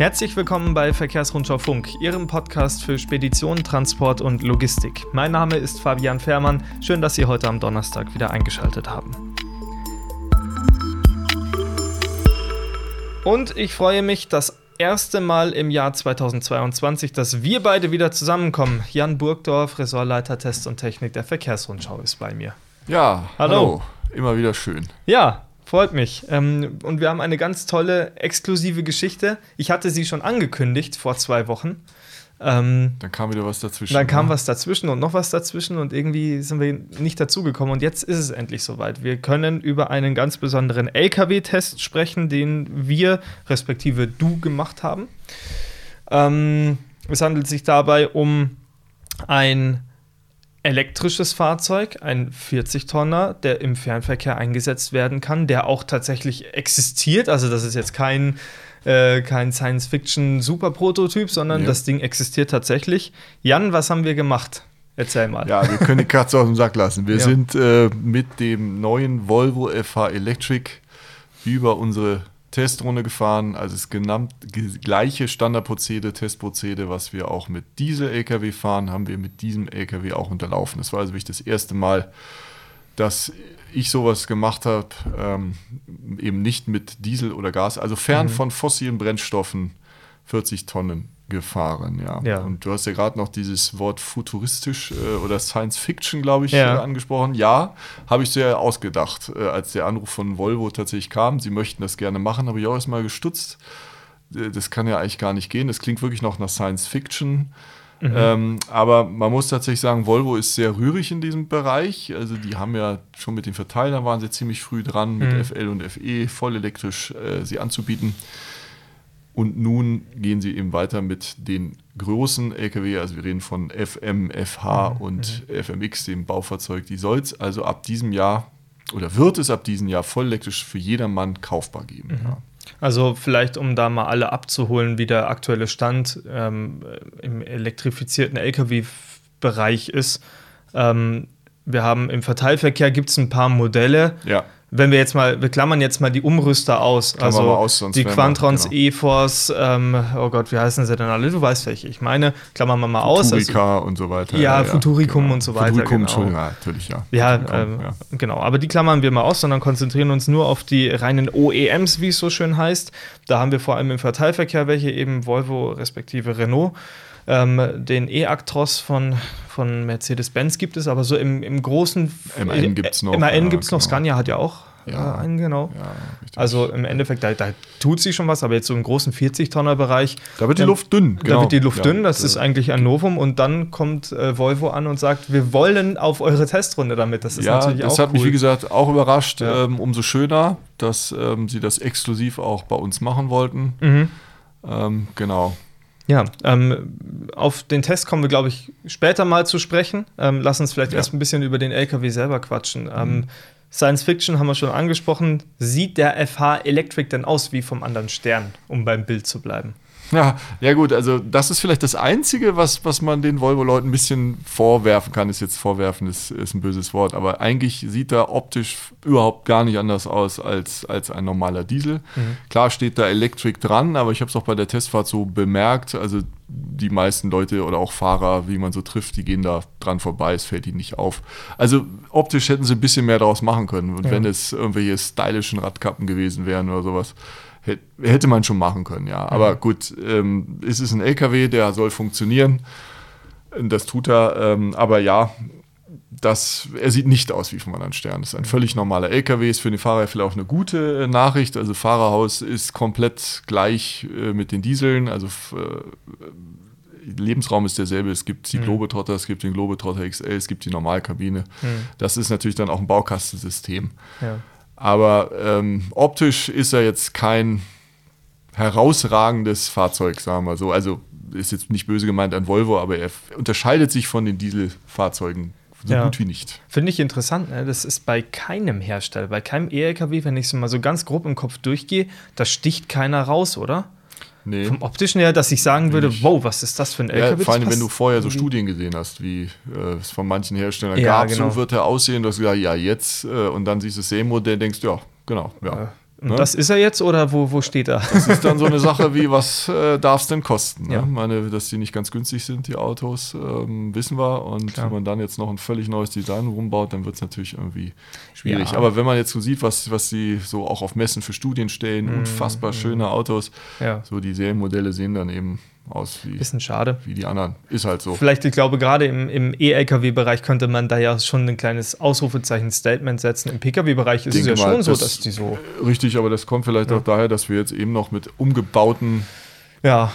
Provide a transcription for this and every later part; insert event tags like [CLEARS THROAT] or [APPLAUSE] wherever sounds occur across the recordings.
Herzlich willkommen bei Verkehrsrundschau Funk, Ihrem Podcast für Spedition, Transport und Logistik. Mein Name ist Fabian Fährmann. Schön, dass Sie heute am Donnerstag wieder eingeschaltet haben. Und ich freue mich, das erste Mal im Jahr 2022, dass wir beide wieder zusammenkommen. Jan Burgdorf, Ressortleiter Test und Technik der Verkehrsrundschau, ist bei mir. Ja, hallo. hallo. Immer wieder schön. Ja, freut mich. Ähm, und wir haben eine ganz tolle, exklusive Geschichte. Ich hatte sie schon angekündigt vor zwei Wochen. Ähm, dann kam wieder was dazwischen. Dann kam ne? was dazwischen und noch was dazwischen und irgendwie sind wir nicht dazugekommen. Und jetzt ist es endlich soweit. Wir können über einen ganz besonderen LKW-Test sprechen, den wir, respektive du, gemacht haben. Ähm, es handelt sich dabei um ein elektrisches Fahrzeug, ein 40-Tonner, der im Fernverkehr eingesetzt werden kann, der auch tatsächlich existiert. Also das ist jetzt kein äh, kein Science-Fiction-Super-Prototyp, sondern ja. das Ding existiert tatsächlich. Jan, was haben wir gemacht? Erzähl mal. Ja, wir können die Katze aus dem Sack lassen. Wir ja. sind äh, mit dem neuen Volvo FH Electric über unsere Testrunde gefahren. Also das genannt, gleiche Standardprozedere, Testprozedere, was wir auch mit Diesel-LKW fahren, haben wir mit diesem LKW auch unterlaufen. Das war also wirklich das erste Mal, dass ich sowas gemacht habe, ähm, eben nicht mit Diesel oder Gas, also fern mhm. von fossilen Brennstoffen, 40 Tonnen gefahren, ja. ja. Und du hast ja gerade noch dieses Wort futuristisch äh, oder Science Fiction, glaube ich, ja. äh, angesprochen. Ja, habe ich sehr ausgedacht, äh, als der Anruf von Volvo tatsächlich kam. Sie möchten das gerne machen, habe ich auch erstmal gestutzt. Äh, das kann ja eigentlich gar nicht gehen. Das klingt wirklich noch nach Science Fiction. Mhm. Ähm, aber man muss tatsächlich sagen, Volvo ist sehr rührig in diesem Bereich. Also die haben ja schon mit den Verteilern waren sie ziemlich früh dran, mit mhm. FL und FE voll elektrisch äh, sie anzubieten. Und nun gehen sie eben weiter mit den großen Lkw, also wir reden von FM, FH mhm. und mhm. FMX, dem Baufahrzeug, die soll es also ab diesem Jahr oder wird es ab diesem Jahr voll elektrisch für jedermann kaufbar geben. Mhm. Ja. Also vielleicht, um da mal alle abzuholen, wie der aktuelle Stand ähm, im elektrifizierten Lkw-Bereich ist. Ähm, wir haben im Verteilverkehr gibt es ein paar Modelle. Ja wenn wir jetzt mal, wir klammern jetzt mal die Umrüster aus, Klammern also aus, die Quantrons, genau. E-Force, ähm, oh Gott, wie heißen sie denn alle? Du weißt welche ich meine. Klammern wir mal aus. Futurika also, und so weiter. Ja, ja Futuricum genau. und so weiter. Futuricum, genau. ja, natürlich, ja. Ja, ähm, ja, genau. Aber die klammern wir mal aus, sondern konzentrieren uns nur auf die reinen OEMs, wie es so schön heißt. Da haben wir vor allem im Verteilverkehr welche, eben Volvo respektive Renault. Ähm, den E-Actros von, von Mercedes-Benz gibt es, aber so im, im großen. MAN gibt es noch. MAN ja, gibt es noch, genau. Scania hat ja auch ja. einen, genau. Ja, also im Endeffekt, da, da, tut sich schon was, aber jetzt so im großen 40-Tonner-Bereich. Da wird die Luft dünn. Genau. Da wird die Luft ja, dünn, das ist eigentlich ein Novum. Und dann kommt äh, Volvo an und sagt, wir wollen auf eure Testrunde damit. Das ist ja, natürlich das auch hat cool. mich, wie gesagt, auch überrascht. Ähm, umso schöner, dass ähm, sie das exklusiv auch bei uns machen wollten. Mhm. Ähm, genau. Ja, ähm, auf den Test kommen wir, glaube ich, später mal zu sprechen. Ähm, lass uns vielleicht ja. erst ein bisschen über den LKW selber quatschen. Ähm, mhm. Science Fiction haben wir schon angesprochen. Sieht der FH Electric denn aus wie vom anderen Stern, um beim Bild zu bleiben? Ja, ja gut, also das ist vielleicht das Einzige, was, was man den Volvo-Leuten ein bisschen vorwerfen kann. Ist jetzt vorwerfen, ist, ist ein böses Wort, aber eigentlich sieht er optisch überhaupt gar nicht anders aus als, als ein normaler Diesel. Mhm. Klar steht da Electric dran, aber ich habe es auch bei der Testfahrt so bemerkt, also die meisten Leute oder auch Fahrer, wie man so trifft, die gehen da dran vorbei, es fällt ihnen nicht auf. Also optisch hätten sie ein bisschen mehr daraus machen können. Und ja. wenn es irgendwelche stylischen Radkappen gewesen wären oder sowas, Hätte man schon machen können, ja. Aber mhm. gut, ähm, es ist ein LKW, der soll funktionieren. Das tut er. Ähm, aber ja, das, er sieht nicht aus wie vom anderen Stern. Das ist ein völlig normaler LKW, ist für den Fahrer vielleicht auch eine gute äh, Nachricht. Also Fahrerhaus ist komplett gleich äh, mit den Dieseln. Also äh, Lebensraum ist derselbe. Es gibt die mhm. Globetrotter, es gibt den Globetrotter XL, es gibt die Normalkabine. Mhm. Das ist natürlich dann auch ein Baukastensystem. Ja. Aber ähm, optisch ist er jetzt kein herausragendes Fahrzeug, sagen wir so. Also ist jetzt nicht böse gemeint an Volvo, aber er unterscheidet sich von den Dieselfahrzeugen so ja. gut wie nicht. Finde ich interessant. Ne? Das ist bei keinem Hersteller, bei keinem E-LKW, wenn ich es mal so ganz grob im Kopf durchgehe, da sticht keiner raus, oder? Nee. Vom optischen her, dass ich sagen würde, ich, wow, was ist das für ein LKW? Ja, vor allem, wenn du vorher so Studien gesehen hast, wie äh, es von manchen Herstellern ja, gab, genau. so wird er aussehen, dass du ja, ja, jetzt, äh, und dann siehst du das Serienmodell, denkst du, ja, genau, ja. Ne? Das ist er jetzt oder wo, wo steht er? Das ist dann so eine Sache wie, [LAUGHS] was äh, darf es denn kosten? Ne? Ja. Ich meine, dass die nicht ganz günstig sind, die Autos, ähm, wissen wir. Und ja. wenn man dann jetzt noch ein völlig neues Design rumbaut, dann wird es natürlich irgendwie schwierig. Ja. Aber wenn man jetzt so sieht, was, was sie so auch auf Messen für Studien stellen, mhm. unfassbar schöne Autos, so die Serienmodelle sehen dann eben aus wie, Bisschen schade. wie die anderen. Ist halt so. Vielleicht, ich glaube, gerade im, im E-LKW-Bereich könnte man da ja schon ein kleines Ausrufezeichen-Statement setzen. Im Pkw-Bereich ist es ja mal, schon so, dass die so. Richtig, aber das kommt vielleicht ja. auch daher, dass wir jetzt eben noch mit umgebauten ja.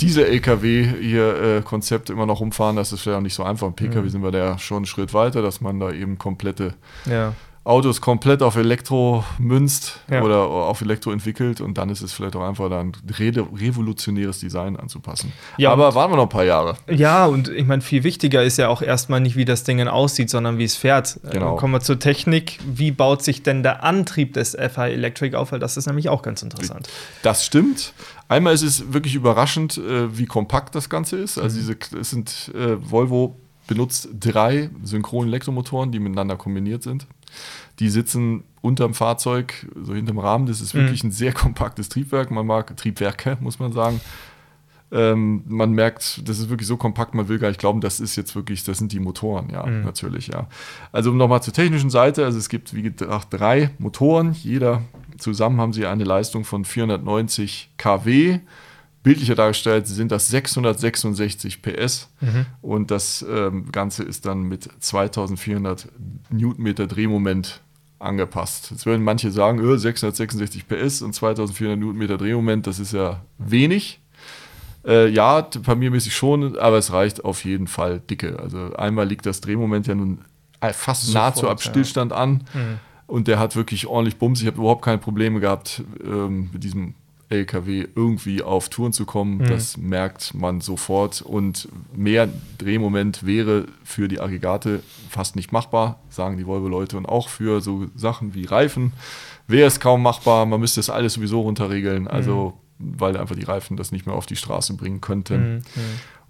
diese LKW hier äh, Konzept immer noch umfahren. Das ist ja nicht so einfach. Im Pkw mhm. sind wir da schon einen Schritt weiter, dass man da eben komplette ja. Autos komplett auf Elektro münzt ja. oder auf Elektro entwickelt und dann ist es vielleicht auch einfach ein re revolutionäres Design anzupassen. Ja, Aber warten wir noch ein paar Jahre. Ja, und ich meine, viel wichtiger ist ja auch erstmal nicht, wie das Ding aussieht, sondern wie es fährt. Äh, genau. Kommen wir zur Technik. Wie baut sich denn der Antrieb des FI Electric auf? Weil das ist nämlich auch ganz interessant. Das stimmt. Einmal ist es wirklich überraschend, äh, wie kompakt das Ganze ist. Also mhm. diese, es sind äh, Volvo benutzt drei synchrone Elektromotoren, die miteinander kombiniert sind. Die sitzen unterm Fahrzeug, so hinterm Rahmen. Das ist wirklich mhm. ein sehr kompaktes Triebwerk. Man mag Triebwerke, muss man sagen. Ähm, man merkt, das ist wirklich so kompakt, man will gar nicht glauben, das ist jetzt wirklich, das sind die Motoren, ja, mhm. natürlich, ja. Also nochmal zur technischen Seite, also es gibt wie gesagt drei Motoren, jeder zusammen haben sie eine Leistung von 490 kW bildlicher dargestellt sind das 666 PS mhm. und das ähm, Ganze ist dann mit 2400 Newtonmeter Drehmoment angepasst. Jetzt würden manche sagen, öh, 666 PS und 2400 Newtonmeter Drehmoment, das ist ja wenig. Äh, ja, bei mir mäßig schon, aber es reicht auf jeden Fall dicke. Also einmal liegt das Drehmoment ja nun fast Sofort, nahezu ab Stillstand ja. an. Mhm. Und der hat wirklich ordentlich Bums. Ich habe überhaupt keine Probleme gehabt ähm, mit diesem LKW irgendwie auf Touren zu kommen. Mhm. Das merkt man sofort. Und mehr Drehmoment wäre für die Aggregate fast nicht machbar, sagen die Volvo-Leute. Und auch für so Sachen wie Reifen wäre es kaum machbar. Man müsste das alles sowieso runterregeln. Also, mhm. weil einfach die Reifen das nicht mehr auf die Straße bringen könnten. Mhm.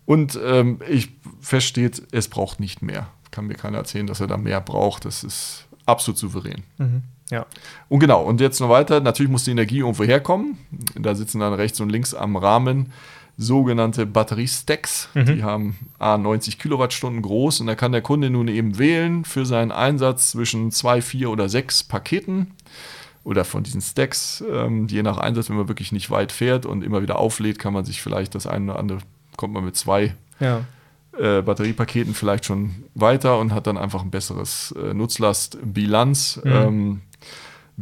Und ähm, ich versteht, es braucht nicht mehr. Kann mir keiner erzählen, dass er da mehr braucht. Das ist absolut souverän. Ja. Und genau, und jetzt noch weiter. Natürlich muss die Energie irgendwo herkommen. Da sitzen dann rechts und links am Rahmen sogenannte Batteriestacks. Mhm. Die haben A 90 Kilowattstunden groß und da kann der Kunde nun eben wählen für seinen Einsatz zwischen zwei, vier oder sechs Paketen oder von diesen Stacks. Ähm, je nach Einsatz, wenn man wirklich nicht weit fährt und immer wieder auflädt, kann man sich vielleicht das eine oder andere, kommt man mit zwei ja. Äh, Batteriepaketen vielleicht schon weiter und hat dann einfach ein besseres äh, Nutzlastbilanz. Mhm. Ähm,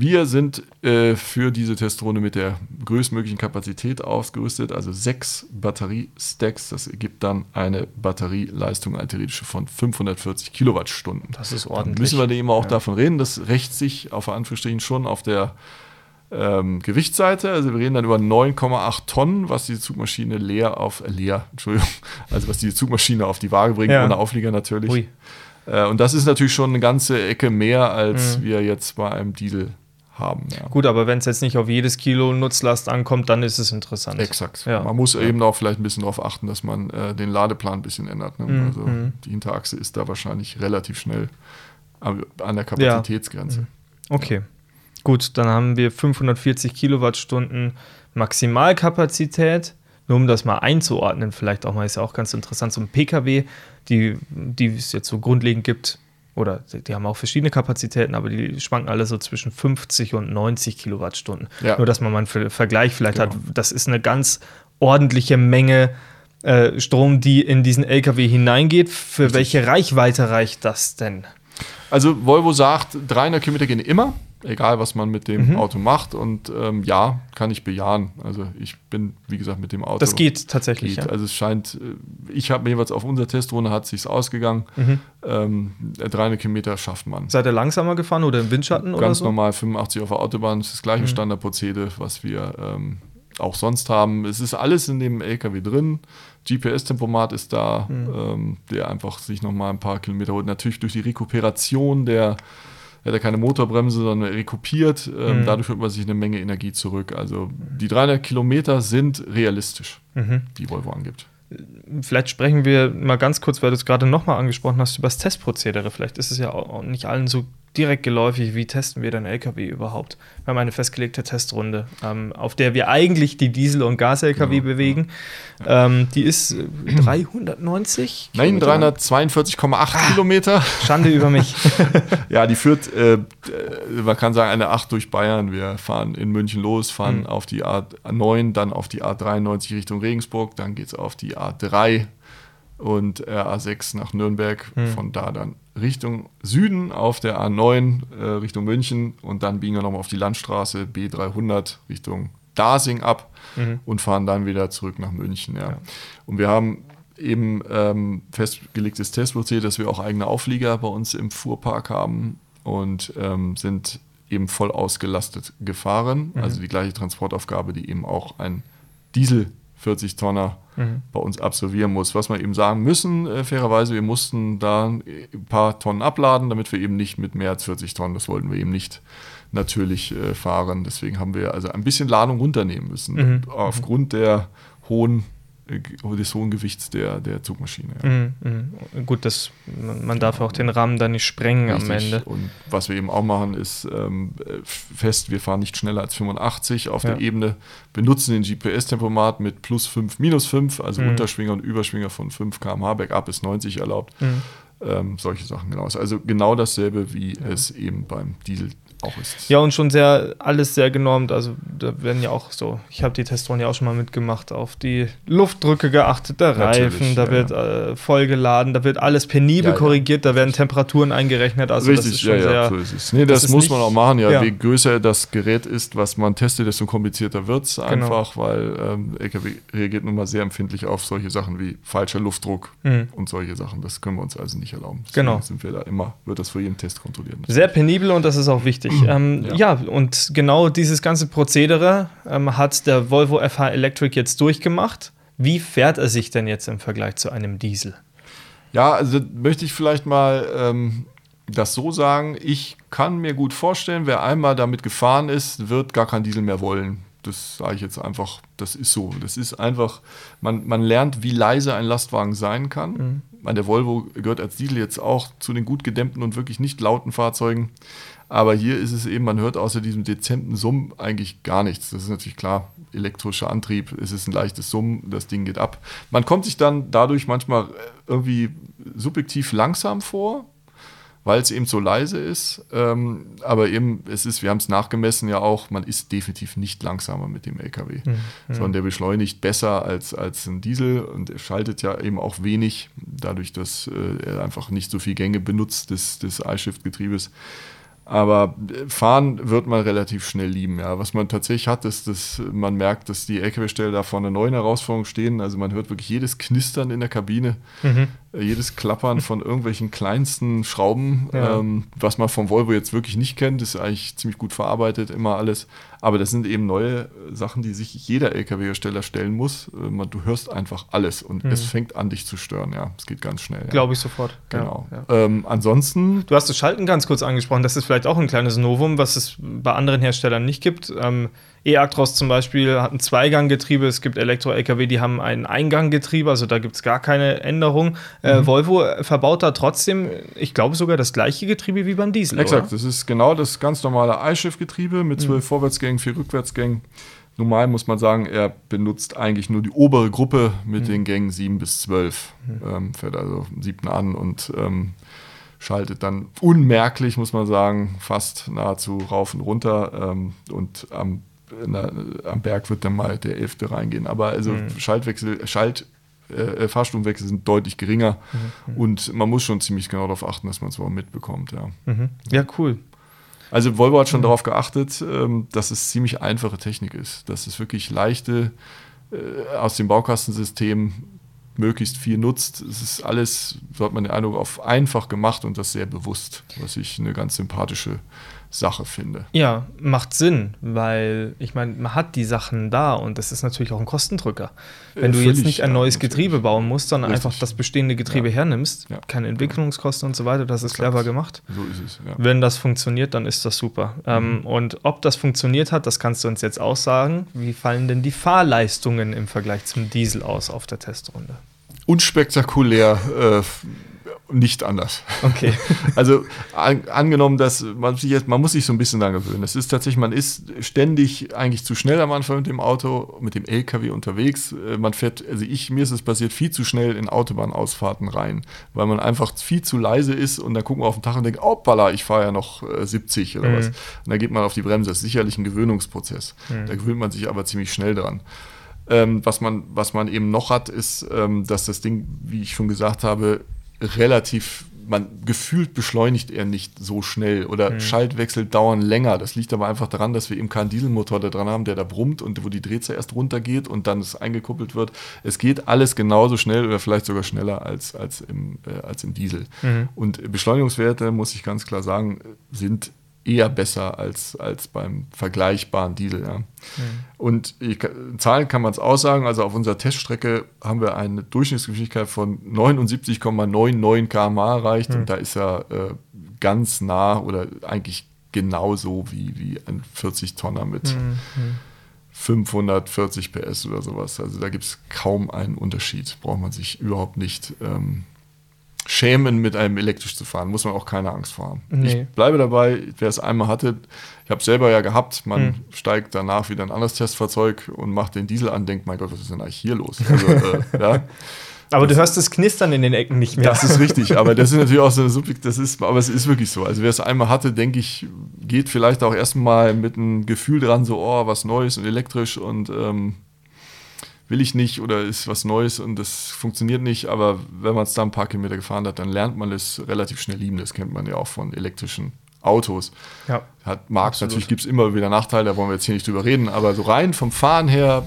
wir sind äh, für diese Testrunde mit der größtmöglichen Kapazität ausgerüstet, also sechs Batteriestacks. Das ergibt dann eine Batterieleistung, eine theoretische von 540 Kilowattstunden. Das ist ordentlich. Dann müssen wir eben auch ja. davon reden. Das rächt sich auf Anführungsstrichen schon auf der ähm, Gewichtsseite. Also wir reden dann über 9,8 Tonnen, was die Zugmaschine leer auf, äh, leer, [LAUGHS] Entschuldigung, also was die Zugmaschine auf die Waage bringt, ja. ohne Auflieger natürlich. Äh, und das ist natürlich schon eine ganze Ecke mehr, als mhm. wir jetzt bei einem Diesel haben. Ja. Gut, aber wenn es jetzt nicht auf jedes Kilo Nutzlast ankommt, dann ist es interessant. Exakt. Ja. Man muss ja. eben auch vielleicht ein bisschen darauf achten, dass man äh, den Ladeplan ein bisschen ändert. Ne? Mhm. Also mhm. die Hinterachse ist da wahrscheinlich relativ schnell an der Kapazitätsgrenze. Mhm. Okay. Gut, dann haben wir 540 Kilowattstunden Maximalkapazität. Nur um das mal einzuordnen, vielleicht auch mal, ist ja auch ganz interessant, so ein Pkw, die, die es jetzt so grundlegend gibt, oder die haben auch verschiedene Kapazitäten, aber die schwanken alle so zwischen 50 und 90 Kilowattstunden. Ja. Nur, dass man mal einen Vergleich vielleicht genau. hat. Das ist eine ganz ordentliche Menge äh, Strom, die in diesen LKW hineingeht. Für welche Reichweite reicht das denn? Also Volvo sagt, 300 Kilometer gehen immer egal was man mit dem mhm. Auto macht. Und ähm, ja, kann ich bejahen. Also ich bin, wie gesagt, mit dem Auto. Das geht tatsächlich. Geht. Ja. Also es scheint, äh, ich habe jeweils auf unserer Testrunde hat sich ausgegangen. Mhm. Ähm, 300 Kilometer schafft man. Seid ihr langsamer gefahren oder im Windschatten Ganz oder so? normal 85 auf der Autobahn. Das ist das gleiche mhm. Standardprozedere, was wir ähm, auch sonst haben. Es ist alles in dem LKW drin. GPS-Tempomat ist da, mhm. ähm, der einfach sich nochmal ein paar Kilometer holt. Natürlich durch die Rekuperation der er hat keine Motorbremse, sondern rekupiert. Ähm, mhm. Dadurch holt man sich eine Menge Energie zurück. Also die 300 Kilometer sind realistisch, mhm. die Volvo angibt. Vielleicht sprechen wir mal ganz kurz, weil du es gerade nochmal angesprochen hast, über das Testprozedere. Vielleicht ist es ja auch nicht allen so direkt geläufig, wie testen wir den LKW überhaupt. Wir haben eine festgelegte Testrunde, ähm, auf der wir eigentlich die Diesel- und Gas-LKW genau, bewegen. Ja. Ähm, die ist 390? Äh, [CLEARS THROAT] Nein, 342,8 ah, Kilometer. Schande über mich. [LAUGHS] ja, die führt, äh, man kann sagen, eine 8 durch Bayern. Wir fahren in München los, fahren mhm. auf die A9, dann auf die A93 Richtung Regensburg, dann geht es auf die A3 und A6 nach Nürnberg. Mhm. Von da dann Richtung Süden auf der A9 äh, Richtung München und dann biegen wir nochmal auf die Landstraße B300 Richtung Dasing ab mhm. und fahren dann wieder zurück nach München. Ja. ja. Und wir haben eben ähm, festgelegtes Testprozedere, dass wir auch eigene Auflieger bei uns im Fuhrpark haben und ähm, sind eben voll ausgelastet gefahren. Mhm. Also die gleiche Transportaufgabe, die eben auch ein Diesel 40 Tonner mhm. bei uns absolvieren muss. Was wir eben sagen müssen, äh, fairerweise, wir mussten da ein paar Tonnen abladen, damit wir eben nicht mit mehr als 40 Tonnen, das wollten wir eben nicht natürlich äh, fahren. Deswegen haben wir also ein bisschen Ladung runternehmen müssen. Mhm. Aufgrund der hohen äh, des hohen Gewichts der, der Zugmaschine. Ja. Mhm, mh. Gut, das, man darf auch den Rahmen dann nicht sprengen Richtig. am Ende. Und was wir eben auch machen, ist ähm, fest, wir fahren nicht schneller als 85 auf ja. der Ebene, benutzen den GPS-Tempomat mit plus 5, minus 5, also mhm. Unterschwinger und Überschwinger von 5 km/h, Backup ist 90 erlaubt. Mhm. Ähm, solche Sachen genau. Also genau dasselbe, wie ja. es eben beim Diesel auch ist. Ja, und schon sehr, alles sehr genormt. Also da werden ja auch so, ich habe die Testrunde ja auch schon mal mitgemacht, auf die Luftdrücke geachtet, der Reifen, da ja, wird ja. Äh, vollgeladen, da wird alles penibel korrigiert, da werden Temperaturen eingerechnet. Also Richtig, das ist schon ja, sehr, so ist es. Nee, das, das muss man auch machen, ja. Je größer das Gerät ist, was man testet, desto komplizierter wird es genau. einfach, genau. weil ähm, LKW reagiert nun mal sehr empfindlich auf solche Sachen wie falscher Luftdruck mhm. und solche Sachen. Das können wir uns also nicht erlauben. Deswegen genau. sind wir da immer, wird das für jeden Test kontrolliert. Sehr penibel und das ist auch wichtig richtig. Ähm, ja. ja. und genau dieses ganze Prozedere ähm, hat der Volvo FH Electric jetzt durchgemacht. Wie fährt er sich denn jetzt im Vergleich zu einem Diesel? Ja, also möchte ich vielleicht mal ähm, das so sagen. Ich kann mir gut vorstellen, wer einmal damit gefahren ist, wird gar kein Diesel mehr wollen. Das sage ich jetzt einfach, das ist so. Das ist einfach, man, man lernt, wie leise ein Lastwagen sein kann. Mhm. Der Volvo gehört als Diesel jetzt auch zu den gut gedämmten und wirklich nicht lauten Fahrzeugen. Aber hier ist es eben, man hört außer diesem dezenten Summen eigentlich gar nichts. Das ist natürlich klar, elektrischer Antrieb, es ist ein leichtes Summen, das Ding geht ab. Man kommt sich dann dadurch manchmal irgendwie subjektiv langsam vor, weil es eben so leise ist. Ähm, aber eben, es ist, wir haben es nachgemessen ja auch, man ist definitiv nicht langsamer mit dem LKW, mhm. sondern der beschleunigt besser als, als ein Diesel und er schaltet ja eben auch wenig, dadurch, dass äh, er einfach nicht so viel Gänge benutzt des, des iShift-Getriebes. Aber fahren wird man relativ schnell lieben. Ja. Was man tatsächlich hat, ist, dass man merkt, dass die LKW-Stelle da vor einer neuen Herausforderung stehen. Also man hört wirklich jedes Knistern in der Kabine. Mhm. Jedes Klappern von irgendwelchen kleinsten Schrauben, ja. ähm, was man vom Volvo jetzt wirklich nicht kennt, ist eigentlich ziemlich gut verarbeitet, immer alles. Aber das sind eben neue Sachen, die sich jeder LKW-Hersteller stellen muss. Äh, du hörst einfach alles und mhm. es fängt an, dich zu stören. Ja, es geht ganz schnell. Ja. Glaube ich sofort. Genau. Ja, ähm, ansonsten. Du hast das Schalten ganz kurz angesprochen. Das ist vielleicht auch ein kleines Novum, was es bei anderen Herstellern nicht gibt. Ähm, E-Actros zum Beispiel hat ein Zweiganggetriebe, es gibt Elektro-Lkw, die haben ein Einganggetriebe, also da gibt es gar keine Änderung. Äh, mhm. Volvo verbaut da trotzdem, ich glaube sogar das gleiche Getriebe wie beim Diesel. Exakt, oder? das ist genau das ganz normale iShift-Getriebe mit zwölf mhm. Vorwärtsgängen, vier Rückwärtsgängen. Normal muss man sagen, er benutzt eigentlich nur die obere Gruppe mit mhm. den Gängen 7 bis 12. Mhm. Ähm, fährt also siebten an und ähm, schaltet dann unmerklich, muss man sagen, fast nahezu rauf und runter. Ähm, und am der, am Berg wird dann mal der Elfte reingehen. Aber also mhm. Schaltwechsel, Schalt, äh, Fahrstuhlwechsel sind deutlich geringer mhm. und man muss schon ziemlich genau darauf achten, dass man es auch mitbekommt. Ja. Mhm. ja, cool. Also Volvo hat schon mhm. darauf geachtet, ähm, dass es ziemlich einfache Technik ist, dass es wirklich leichte äh, aus dem Baukastensystem möglichst viel nutzt. Es ist alles, so hat man den Eindruck, auf einfach gemacht und das sehr bewusst, was ich eine ganz sympathische Sache finde. Ja, macht Sinn, weil ich meine, man hat die Sachen da und das ist natürlich auch ein Kostendrücker. Wenn du jetzt nicht ein neues ja, Getriebe bauen musst, sondern Richtig. einfach das bestehende Getriebe ja. hernimmst, ja. keine Entwicklungskosten und so weiter, das ist clever gemacht. So ist es, ja. Wenn das funktioniert, dann ist das super. Ähm, mhm. Ähm, und ob das funktioniert hat, das kannst du uns jetzt auch sagen. Wie fallen denn die Fahrleistungen im Vergleich zum Diesel aus auf der Testrunde? Unspektakulär. Äh, nicht anders. Okay. [LAUGHS] Also an, angenommen, dass man sich jetzt, man muss sich so ein bisschen daran gewöhnen. Es ist tatsächlich, man ist ständig eigentlich zu schnell am Anfang mit dem Auto, mit dem LKW unterwegs. Äh, man fährt, also ich, mir ist es passiert, viel zu schnell in Autobahnausfahrten rein, weil man einfach viel zu leise ist und dann gucken wir auf den Tag und denken, oh, balla, ich fahre ja noch 70 äh, oder mhm. was. Und dann geht man auf die Bremse. Das ist sicherlich ein Gewöhnungsprozess. Mhm. Da gewöhnt man sich aber ziemlich schnell dran. Ähm, was, man, was man eben noch hat, ist, ähm, dass das Ding, wie ich schon gesagt habe, relativ, man gefühlt beschleunigt er nicht so schnell oder mhm. Schaltwechsel dauern länger. Das liegt aber einfach daran, dass wir eben keinen Dieselmotor da dran haben, der da brummt und wo die Drehzahl erst runtergeht und dann es eingekuppelt wird. Es geht alles genauso schnell oder vielleicht sogar schneller als, als, im, äh, als im Diesel. Mhm. Und Beschleunigungswerte, muss ich ganz klar sagen, sind eher besser als, als beim vergleichbaren Diesel. Ja. Mhm. Und ich, Zahlen kann man es aussagen. Also auf unserer Teststrecke haben wir eine Durchschnittsgeschwindigkeit von 79,99 km/h erreicht. Mhm. Und da ist er äh, ganz nah oder eigentlich genauso wie, wie ein 40-Tonner mit. Mhm. 540 PS oder sowas. Also da gibt es kaum einen Unterschied. Braucht man sich überhaupt nicht ähm, schämen, mit einem elektrisch zu fahren. Muss man auch keine Angst vor haben. Nee. Ich bleibe dabei, wer es einmal hatte, ich habe es selber ja gehabt, man hm. steigt danach wieder ein anderes Testfahrzeug und macht den Diesel an, denkt, mein Gott, was ist denn eigentlich hier los? Also, äh, [LAUGHS] ja. Aber das, du hörst das Knistern in den Ecken nicht mehr. Das ist richtig, aber das ist natürlich auch so eine [LAUGHS] Subjekt, das ist, aber es ist wirklich so. Also wer es einmal hatte, denke ich, geht vielleicht auch erstmal mit einem Gefühl dran, so, oh, was Neues und elektrisch und ähm, will ich nicht oder ist was Neues und das funktioniert nicht. Aber wenn man es da ein paar Kilometer gefahren hat, dann lernt man es relativ schnell lieben. Das kennt man ja auch von elektrischen Autos. Ja. Hat Markt, natürlich gibt es immer wieder Nachteile, da wollen wir jetzt hier nicht drüber reden, aber so rein vom Fahren her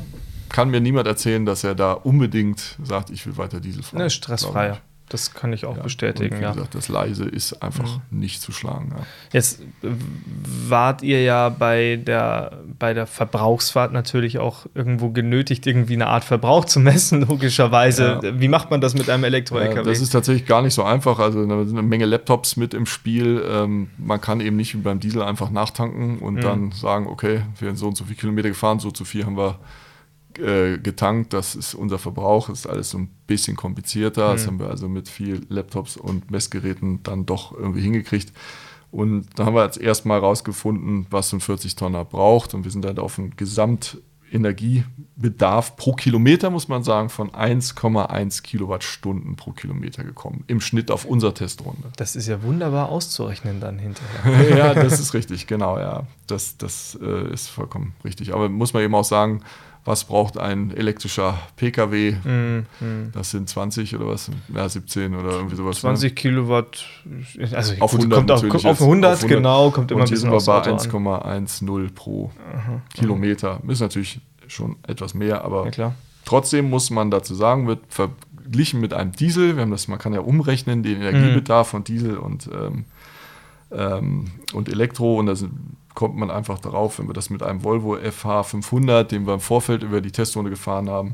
kann mir niemand erzählen, dass er da unbedingt sagt, ich will weiter Diesel fahren. Ne, stressfreier. Das kann ich auch ja, bestätigen. wie ja. gesagt, das Leise ist einfach mhm. nicht zu schlagen. Ja. Jetzt wart ihr ja bei der, bei der Verbrauchsfahrt natürlich auch irgendwo genötigt, irgendwie eine Art Verbrauch zu messen, [LAUGHS] logischerweise. Wie macht man das mit einem Elektro-LKW? das ist tatsächlich gar nicht so einfach. Also da sind eine Menge Laptops mit im Spiel. Ähm, man kann eben nicht wie beim Diesel einfach nachtanken und mhm. dann sagen, okay, wir sind so und so viele Kilometer gefahren, so zu viel haben wir äh, getankt, das ist unser Verbrauch, ist alles so ein bisschen komplizierter. Mhm. Das haben wir also mit viel Laptops und Messgeräten dann doch irgendwie hingekriegt. Und da haben wir jetzt erstmal rausgefunden, was so ein 40-Tonner braucht. Und wir sind dann auf einen Gesamtenergiebedarf pro Kilometer, muss man sagen, von 1,1 Kilowattstunden pro Kilometer gekommen. Im Schnitt auf unserer Testrunde. Das ist ja wunderbar auszurechnen dann hinterher. [LAUGHS] ja, das ist richtig, genau, ja. Das, das äh, ist vollkommen richtig. Aber muss man eben auch sagen, was braucht ein elektrischer Pkw? Mm, mm. Das sind 20 oder was? Ja, 17 oder irgendwie sowas. 20 ne? Kilowatt, also auf 100 kommt auf, auf 100, auf 100, genau, kommt immer ein bisschen was bei 1,10 pro aha, Kilometer. Aha. Ist natürlich schon etwas mehr, aber ja, trotzdem muss man dazu sagen, wird verglichen mit einem Diesel, wir haben das, man kann ja umrechnen, den Energiebedarf mm. von Diesel und, ähm, ähm, und Elektro und da sind kommt man einfach darauf, wenn wir das mit einem Volvo FH 500, den wir im Vorfeld über die Testrunde gefahren haben,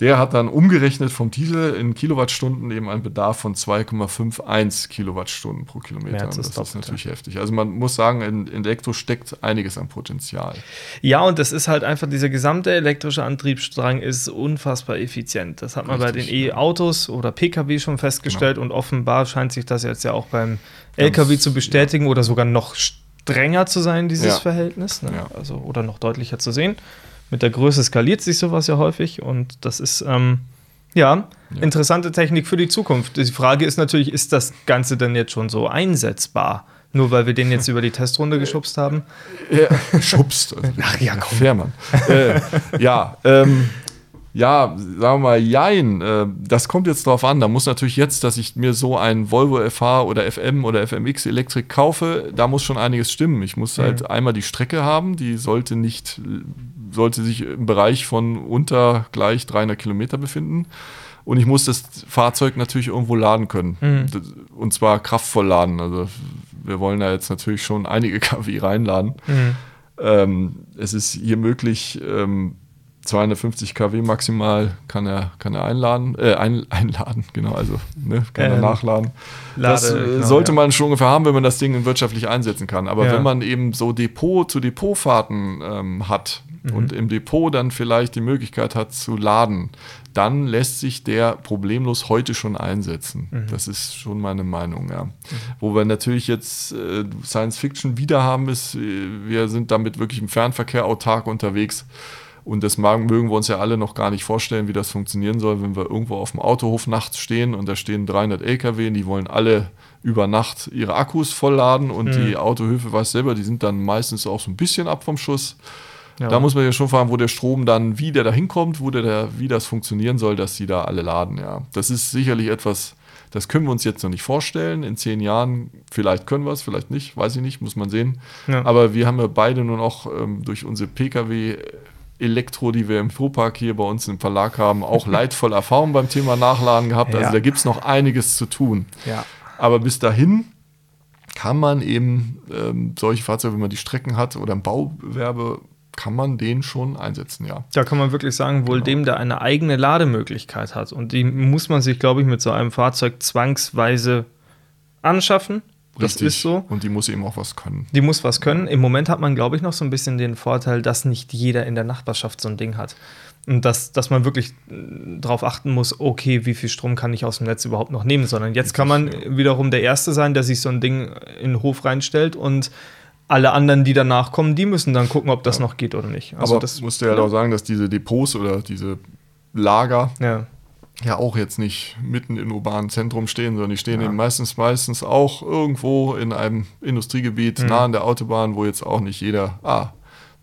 der hat dann umgerechnet vom Diesel in Kilowattstunden eben einen Bedarf von 2,51 Kilowattstunden pro Kilometer. das ist, ist natürlich heftig. Also man muss sagen, in, in, Elektro steckt einiges an Potenzial. Ja, und das ist halt einfach, dieser gesamte elektrische Antriebsstrang ist unfassbar effizient. Das hat man Richtig, bei den E-Autos oder Pkw schon festgestellt genau. und offenbar scheint sich das jetzt ja auch beim Ganz, LKW zu bestätigen ja. oder sogar noch stärker strenger zu sein, dieses ja. Verhältnis. Ne? Ja. Also, oder noch deutlicher zu sehen. Mit der Größe skaliert sich sowas ja häufig und das ist ähm, ja, ja, interessante Technik für die Zukunft. Die Frage ist natürlich, ist das Ganze denn jetzt schon so einsetzbar? Nur weil wir den jetzt über die Testrunde geschubst haben? Ja, [LAUGHS] schubst. Also Ach ja, komm. Fährmann. äh, ja, ähm, ja, sagen wir mal, jein. Äh, das kommt jetzt drauf an. Da muss natürlich jetzt, dass ich mir so ein Volvo FH oder FM oder FMX Elektrik kaufe, da muss schon einiges stimmen. Ich muss halt mhm. einmal die Strecke haben, die sollte nicht, sollte sich im Bereich von unter gleich 300 Kilometer befinden. Und ich muss das Fahrzeug natürlich irgendwo laden können. Mhm. Und zwar kraftvoll laden. Also wir wollen da jetzt natürlich schon einige [LAUGHS] kW reinladen. Mhm. Ähm, es ist hier möglich, ähm, 250 kW maximal kann er, kann er einladen, äh, ein, [LAUGHS] einladen, genau, also ne, kann er Ähm, nachladen. Lade, das äh, genau, sollte ja. man schon ungefähr haben, wenn man das Ding wirtschaftlich einsetzen kann. Aber Ja. wenn man eben so Depot zu Depotfahrten ähm, hat Mhm. und im Depot dann vielleicht die Möglichkeit hat zu laden, dann lässt sich der problemlos heute schon einsetzen. Mhm. Das ist schon meine Meinung, ja. Wo wir natürlich jetzt äh, Science Fiction wieder haben, ist, äh, wir sind damit wirklich im Fernverkehr autark unterwegs. Und das mögen wir uns ja alle noch gar nicht vorstellen, wie das funktionieren soll, wenn wir irgendwo auf dem Autohof nachts stehen und da stehen 300 LKW, die wollen alle über Nacht ihre Akkus vollladen und die Autohöfe, weiß selber, die sind dann meistens auch so ein bisschen ab vom Schuss. Ja. Da muss man ja schon fragen, wo der Strom dann, wie der da hinkommt, wo der da, wie das funktionieren soll, dass die da alle laden, ja. Das ist sicherlich etwas, das können wir uns jetzt noch nicht vorstellen. In zehn Jahren, vielleicht können wir es, vielleicht nicht, weiß ich nicht, muss man sehen. Ja. Aber wir haben ja beide nun auch ähm, durch unsere Pkw Elektro, die wir im Fuhrpark hier bei uns im Verlag haben, auch leidvolle [LAUGHS] Erfahrungen beim Thema Nachladen gehabt. Ja. Also da gibt es noch einiges zu tun. ja. Aber bis dahin kann man eben ähm, solche Fahrzeuge, wenn man die Strecken hat oder im Bauwerbe, kann man den schon einsetzen, ja. Da kann man wirklich sagen, wohl Genau. dem, der eine eigene Lademöglichkeit hat. Und die muss man sich, glaube ich, mit so einem Fahrzeug zwangsweise anschaffen. Das ist so. Und die muss eben auch was können. Die muss was können. Im Moment hat man, glaube ich, noch so ein bisschen den Vorteil, dass nicht jeder in der Nachbarschaft so ein Ding hat. Und dass, dass man wirklich darauf achten muss, okay, wie viel Strom kann ich aus dem Netz überhaupt noch nehmen, sondern jetzt kann man wiederum der Erste sein, der sich so ein Ding in den Hof reinstellt und alle anderen, die danach kommen, die müssen dann gucken, ob das noch geht oder nicht. Also Aber das musst du ja auch sagen, dass diese Depots oder diese Lager ja. Ja auch jetzt nicht mitten im urbanen Zentrum stehen, sondern die stehen Ja. eben meistens, meistens auch irgendwo in einem Industriegebiet Mhm. nah an der Autobahn, wo jetzt auch nicht jeder, ah,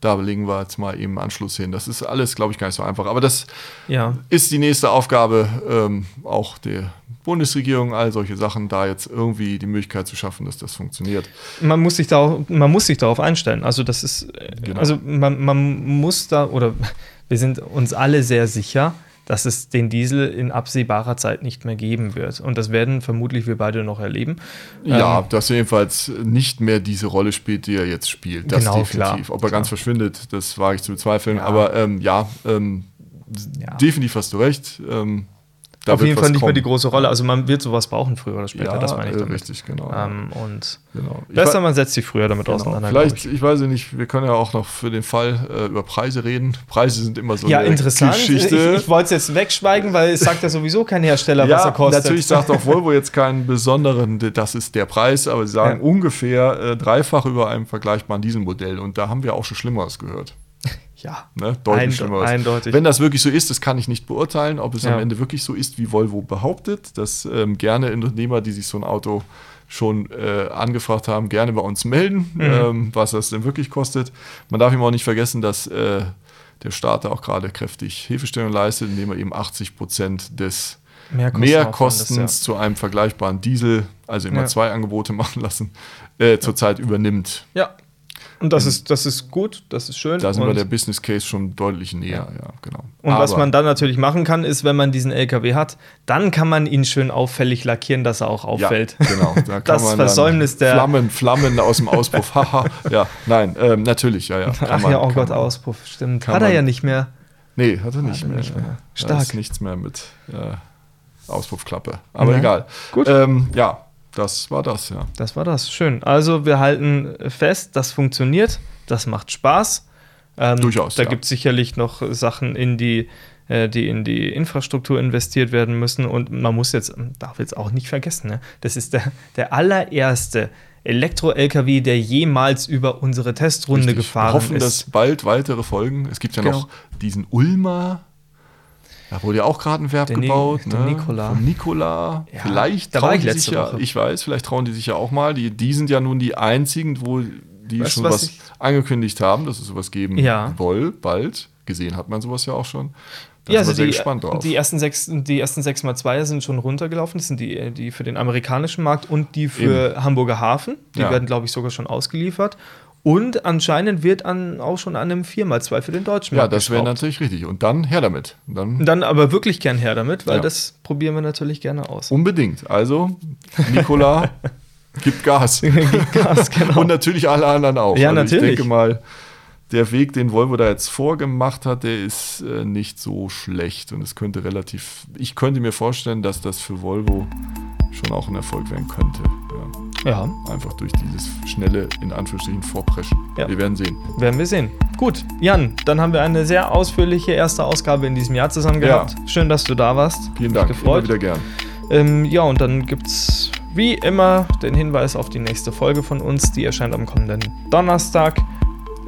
da legen wir jetzt mal eben Anschluss hin. Das ist alles, glaube ich, gar nicht so einfach. Aber das ja. ist die nächste Aufgabe ähm, auch der Bundesregierung, all solche Sachen, da jetzt irgendwie die Möglichkeit zu schaffen, dass das funktioniert. man muss sich da man muss sich darauf einstellen. Also das ist Genau. also man, man muss da oder wir sind uns alle sehr sicher, dass es den Diesel in absehbarer Zeit nicht mehr geben wird. Und das werden vermutlich wir beide noch erleben. Ja, Ähm, dass er jedenfalls nicht mehr diese Rolle spielt, die er jetzt spielt. Das Genau, definitiv. klar, Ob er klar. ganz verschwindet, das wage ich zu bezweifeln. Ja. Aber ähm, ja, ähm, Ja. definitiv hast du recht. Ähm, da auf jeden was Fall nicht mehr kommen. die große Rolle. Also man wird sowas brauchen früher oder später. Ja, das meine ich äh, damit. richtig, genau. Ähm, und genau. Ich besser, man setzt sich früher damit Genau. auseinander. Vielleicht, glaub ich. weiß nicht, wir können ja auch noch für den Fall äh, über Preise reden. Preise sind immer so ich. Ja, eine interessant. Geschichte. Ich, ich wollte es jetzt wegschweigen, weil es sagt ja sowieso kein Hersteller, was ja, er kostet. natürlich sagt auch Volvo jetzt keinen besonderen, das ist der Preis, aber sie sagen Ja. ungefähr äh, dreifach über einem vergleichbaren Dieselmodell. Und da haben wir auch schon Schlimmeres gehört. Ja. Ne? Deutlich Einde- Schlimmeres. eindeutig. Wenn das wirklich so ist, das kann ich nicht beurteilen, ob es Ja. am Ende wirklich so ist, wie Volvo behauptet. Dass ähm, gerne Unternehmer, die sich so ein Auto schon äh, angefragt haben, gerne bei uns melden, Mhm. ähm, was das denn wirklich kostet. Man darf ihm auch nicht vergessen, dass äh, der Staat da auch gerade kräftig Hilfestellung leistet, indem er eben 80 Prozent des Mehrkosten Mehrkostens Aufwandes, zu einem vergleichbaren Diesel, also immer Ja. zwei Angebote [LAUGHS] machen lassen, äh, zurzeit übernimmt. Ja. Ja. Und das ist, das ist gut, das ist schön. Da sind wir der Business Case schon deutlich näher, ja, genau. und was Aber- man dann natürlich machen kann, ist, wenn man diesen LKW hat, dann kann man ihn schön auffällig lackieren, dass er auch auffällt. Ja, [LAUGHS] genau. Da [LAUGHS] kann Das man Versäumnis der- Flammen, Flammen aus dem Auspuff. [LAUGHS] Haha. ja, nein, ähm, natürlich, ja, ja. Ach man- ja, oh Gott, man- Auspuff, stimmt. Hat er man- ja nicht mehr. Nee, hat er nicht, Hat mehr. nicht mehr. Da Stark. ist nichts mehr mit äh, Auspuffklappe. Aber Ja. egal. Gut. Ähm, ja, das war das, ja. Das war das. Schön. Also, wir halten fest, das funktioniert, das macht Spaß. Ähm, Durchaus, Da ja. gibt es sicherlich noch Sachen, in die, äh, die in die Infrastruktur investiert werden müssen. Und man muss jetzt, darf jetzt auch nicht vergessen, ne? das ist der, der allererste Elektro-LKW, der jemals über unsere Testrunde Richtig. gefahren Wir hoffen, ist. dass bald weitere Folgen. Es gibt ja Genau. noch diesen Ulmer. Da wurde ja auch gerade ein Werk Der gebaut. ne? Nikola. Vom Nikola. Ja, vielleicht trauen ich die sich ja, Woche. ich weiß, vielleicht trauen die sich ja auch mal. Die, die sind ja nun die einzigen, wo die Weißt schon was was, angekündigt haben, dass es sowas geben Ja. soll, bald. Gesehen hat man sowas ja auch schon. Da ja, sind also wir sehr die, gespannt drauf. die ersten sechs, die ersten sechs mal zwei sind schon runtergelaufen. Das sind die, die für den amerikanischen Markt und die für Hamburger Hafen. Die Ja. werden, glaube ich, sogar schon ausgeliefert. Und anscheinend wird an, auch schon an einem 4x2 für den deutschen ja, Markt das wäre natürlich richtig. Und dann her damit. Und Dann Dann aber wirklich gern her damit, weil Ja. das probieren wir natürlich gerne aus. unbedingt. Also, Nikola [LAUGHS] gibt Gas. Gas, genau. Und natürlich alle anderen auch. Ja, also natürlich. Ich denke mal, der Weg, den Volvo da jetzt vorgemacht hat, der ist äh, nicht so schlecht und es könnte relativ, ich könnte mir vorstellen, dass das für Volvo schon auch ein Erfolg werden könnte. Ja. Ja. Einfach durch dieses schnelle, in Anführungsstrichen, Vorpreschen. Ja. Wir werden sehen. Werden wir sehen. Gut, Jan, dann haben wir eine sehr ausführliche erste Ausgabe in diesem Jahr zusammen gehabt. Ja. Schön, dass du da warst. Vielen Dank. Gefreut. Immer wieder gern. Ähm, ja, und dann gibt es wie immer den Hinweis auf die nächste Folge von uns. Die erscheint am kommenden Donnerstag.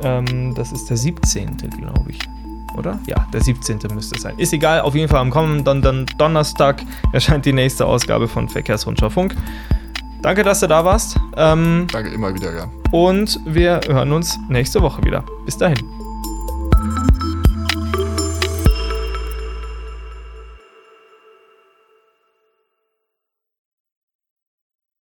Ähm, das ist der 17., glaube ich. Oder? Ja, der 17. müsste es sein. Ist egal, auf jeden Fall am kommenden Don Donnerstag erscheint die nächste Ausgabe von Verkehrsrundschau Funk. Danke, dass du da warst. Ähm, Danke, immer wieder, ja. Und wir hören uns nächste Woche wieder. Bis dahin.